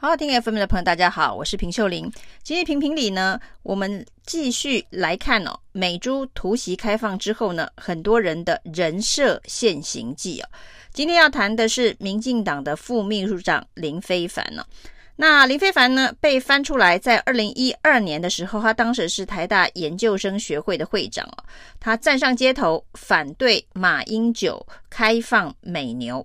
好好听 FM 的朋友，大家好，我是平秀玲。今天评评理呢，我们继续来看哦，美猪突袭开放之后呢，很多人的人设现形记哦。今天要谈的是民进党的副秘书长林非凡呢、哦。那林非凡呢，被翻出来，在二零一二年的时候，他当时是台大研究生学会的会长哦，他站上街头反对马英九开放美牛。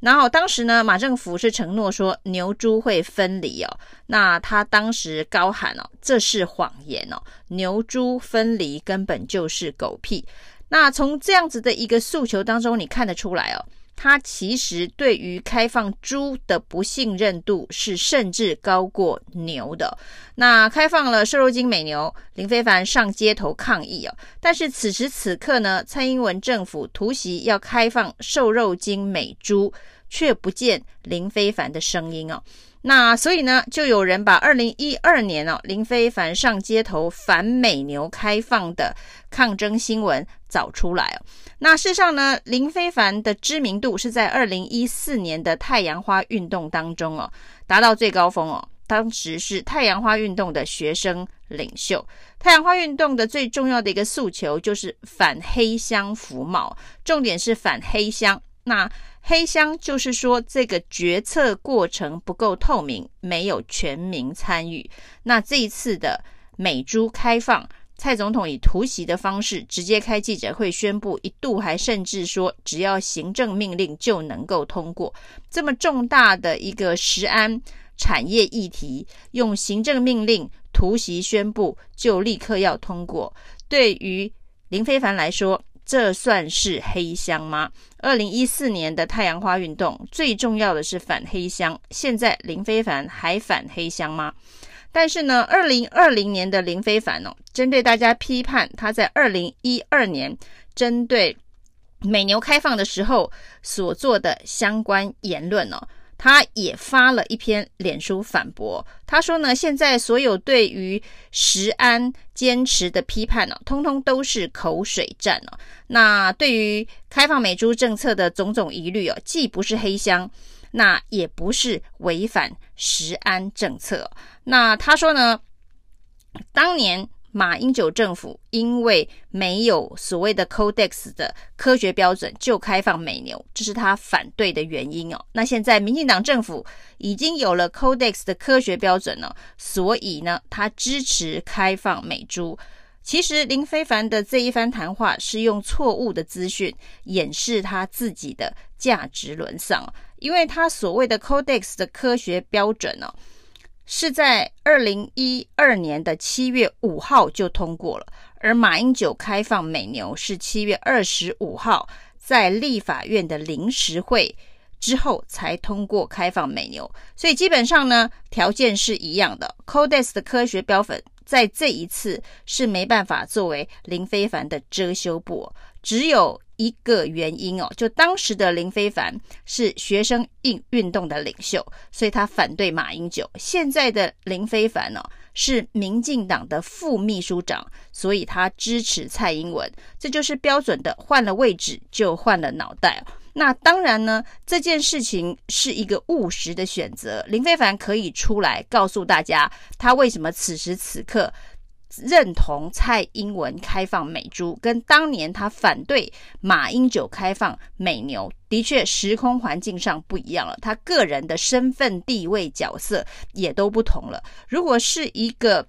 然后当时呢，马政府是承诺说牛猪会分离哦，那他当时高喊哦，这是谎言哦，牛猪分离根本就是狗屁。那从这样子的一个诉求当中，你看得出来哦，他其实对于开放猪的不信任度是甚至高过牛的。那开放了瘦肉精美牛，林非凡上街头抗议哦，但是此时此刻呢，蔡英文政府突袭要开放瘦肉精美猪。却不见林非凡的声音哦，那所以呢，就有人把二零一二年哦林非凡上街头反美牛开放的抗争新闻找出来哦。那事实上呢，林非凡的知名度是在二零一四年的太阳花运动当中哦达到最高峰哦，当时是太阳花运动的学生领袖。太阳花运动的最重要的一个诉求就是反黑箱服贸，重点是反黑箱。那黑箱就是说，这个决策过程不够透明，没有全民参与。那这一次的美猪开放，蔡总统以突袭的方式直接开记者会宣布，一度还甚至说，只要行政命令就能够通过。这么重大的一个食安产业议题，用行政命令突袭宣布就立刻要通过，对于林非凡来说。这算是黑箱吗？二零一四年的太阳花运动最重要的是反黑箱，现在林非凡还反黑箱吗？但是呢，二零二零年的林非凡哦，针对大家批判他在二零一二年针对美牛开放的时候所做的相关言论哦。他也发了一篇脸书反驳，他说呢，现在所有对于石安坚持的批判呢、通通都是口水战哦、那对于开放美猪政策的种种疑虑哦、既不是黑箱，那也不是违反石安政策。那他说呢，当年。马英九政府因为没有所谓的 Codex 的科学标准，就开放美牛，这是他反对的原因哦。那现在民进党政府已经有了 Codex 的科学标准了，所以呢，他支持开放美猪。其实林非凡的这一番谈话是用错误的资讯掩饰他自己的价值沦丧，因为他所谓的 Codex 的科学标准呢。是在二零一二年的七月五号就通过了，而马英九开放美牛是七月二十五号在立法院的临时会之后才通过开放美牛，所以基本上呢，条件是一样的。Codex 的科学标准在这一次是没办法作为林非凡的遮羞布，只有。一个原因哦，就当时的林非凡是学生运运动的领袖，所以他反对马英九。现在的林非凡呢，是民进党的副秘书长，所以他支持蔡英文。这就是标准的，换了位置就换了脑袋。那当然呢，这件事情是一个务实的选择。林非凡可以出来告诉大家，他为什么此时此刻。认同蔡英文开放美猪，跟当年他反对马英九开放美牛，的确时空环境上不一样了。他个人的身份地位角色也都不同了。如果是一个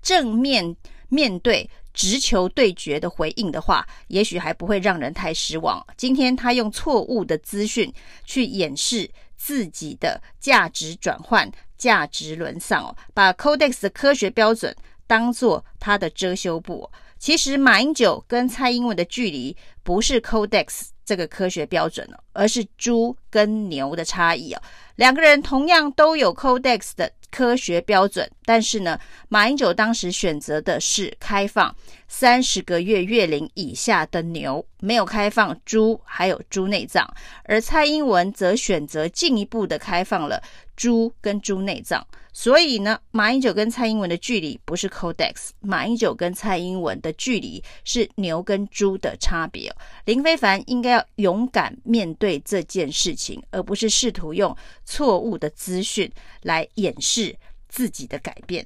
正面面对直球对决的回应的话，也许还不会让人太失望。今天他用错误的资讯去掩饰自己的价值转换、价值沦丧哦，把 Codex 的科学标准。当做他的遮羞布。其实马英九跟蔡英文的距离不是 Codex 这个科学标准了，而是猪跟牛的差异哦。两个人同样都有 Codex 的科学标准，但是呢，马英九当时选择的是开放三十个月月龄以下的牛，没有开放猪，还有猪内脏。而蔡英文则选择进一步的开放了猪跟猪内脏。所以呢，马英九跟蔡英文的距离不是 Codex，马英九跟蔡英文的距离是牛跟猪的差别。林非凡应该要勇敢面对这件事情，而不是试图用错误的资讯来掩饰自己的改变。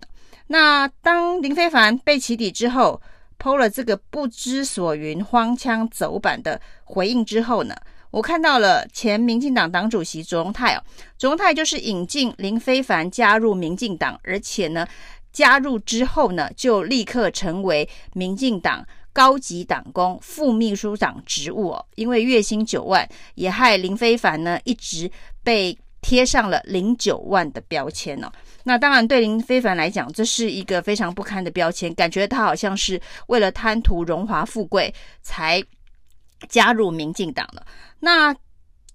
那当林非凡被起底之后抛了这个不知所云、荒腔走板的回应之后呢，我看到了前民进党党主席卓荣泰哦，卓荣泰就是引进林非凡加入民进党，而且呢，加入之后呢，就立刻成为民进党高级党工、副秘书长职务哦，因为月薪九万，也害林非凡呢一直被贴上了零九万的标签哦。那当然，对林非凡来讲，这是一个非常不堪的标签，感觉他好像是为了贪图荣华富贵才加入民进党了。那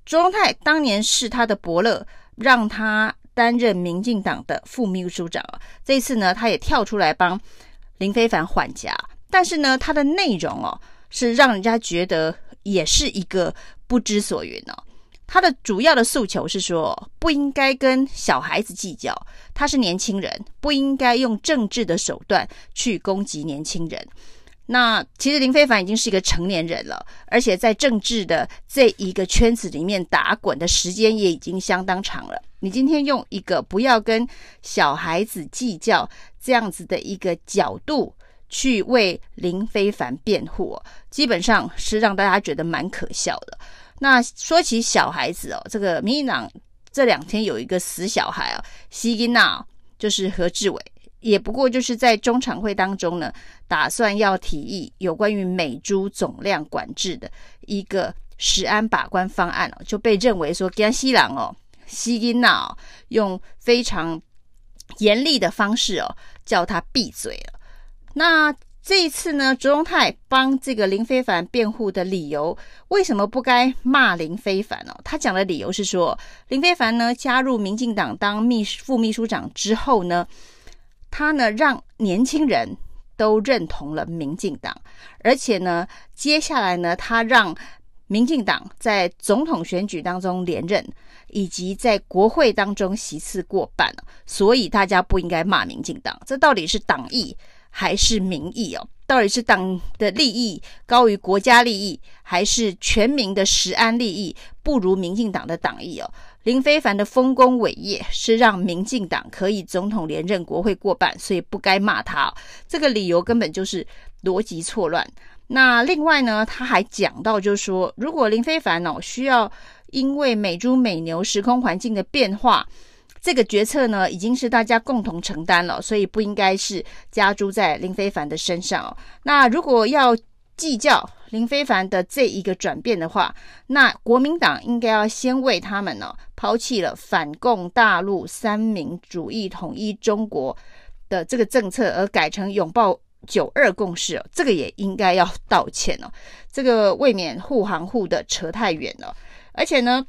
卓荣泰当年是他的伯乐，让他担任民进党的副秘书长啊。这次呢，他也跳出来帮林非凡缓颊，但是呢，他的内容哦，是让人家觉得也是一个不知所云哦。他的主要的诉求是说，不应该跟小孩子计较，他是年轻人，不应该用政治的手段去攻击年轻人。那其实林非凡已经是一个成年人了，而且在政治的这一个圈子里面打滚的时间也已经相当长了。你今天用一个不要跟小孩子计较这样子的一个角度去为林非凡辩护，基本上是让大家觉得蛮可笑的。那说起小孩子哦，这个民进党这两天有一个死小孩啊，西金娜就是何志伟，也不过就是在中常会当中呢，打算要提议有关于美猪总量管制的一个食安把关方案哦，就被认为说江西郎哦，西金娜用非常严厉的方式哦，叫他闭嘴了。那。这一次呢，卓荣泰帮这个林非凡辩护的理由，为什么不该骂林非凡呢？他讲的理由是说，林非凡呢加入民进党当秘副秘书长之后呢，他呢让年轻人都认同了民进党，而且呢，接下来呢，他让民进党在总统选举当中连任，以及在国会当中席次过半，所以大家不应该骂民进党。这到底是党意？还是民意哦？到底是党的利益高于国家利益，还是全民的食安利益不如民进党的党意哦？林非凡的丰功伟业是让民进党可以总统连任、国会过半，所以不该骂他哦。这个理由根本就是逻辑错乱。那另外呢，他还讲到，就是说，如果林非凡哦需要因为美猪美牛时空环境的变化。这个决策呢，已经是大家共同承担了，所以不应该是加诸在林非凡的身上哦。那如果要计较林非凡的这一个转变的话，那国民党应该要先为他们呢抛弃了反共大陆三民主义统一中国的这个政策，而改成拥抱九二共识哦。这个也应该要道歉哦。这个未免护航护的扯太远了，而且呢。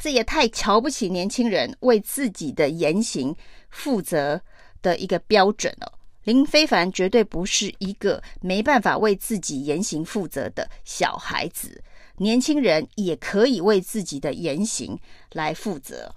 这也太瞧不起年轻人为自己的言行负责的一个标准了。林非凡绝对不是一个没办法为自己言行负责的小孩子，年轻人也可以为自己的言行来负责。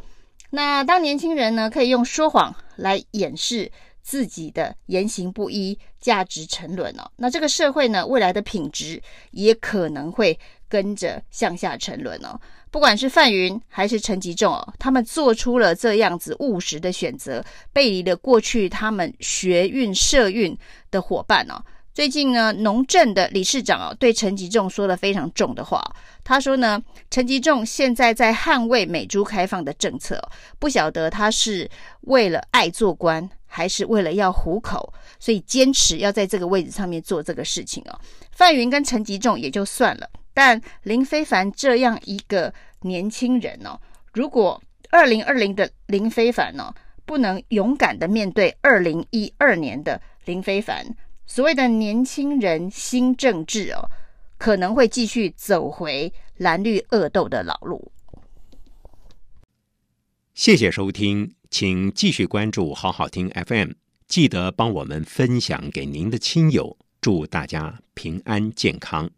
那当年轻人呢，可以用说谎来掩饰自己的言行不一、价值沉沦哦，那这个社会呢，未来的品质也可能会跟着向下沉沦哦。不管是范云还是陈吉仲哦，他们做出了这样子务实的选择，背离了过去他们学运社运的伙伴哦。最近呢，农政的理事长哦，对陈吉仲说了非常重的话。他说呢，陈吉仲现在在捍卫美猪开放的政策，不晓得他是为了爱做官，还是为了要糊口，所以坚持要在这个位置上面做这个事情哦。范云跟陈吉仲也就算了。但林非凡这样一个年轻人、哦，如果二零二零的林非凡呢，不能勇敢的面对二零一二年的林非凡，所谓的年轻人新政治哦，可能会继续走回蓝绿恶斗的老路。谢谢收听，请继续关注好好听 FM。记得帮我们分享给您的亲友，祝大家平安健康。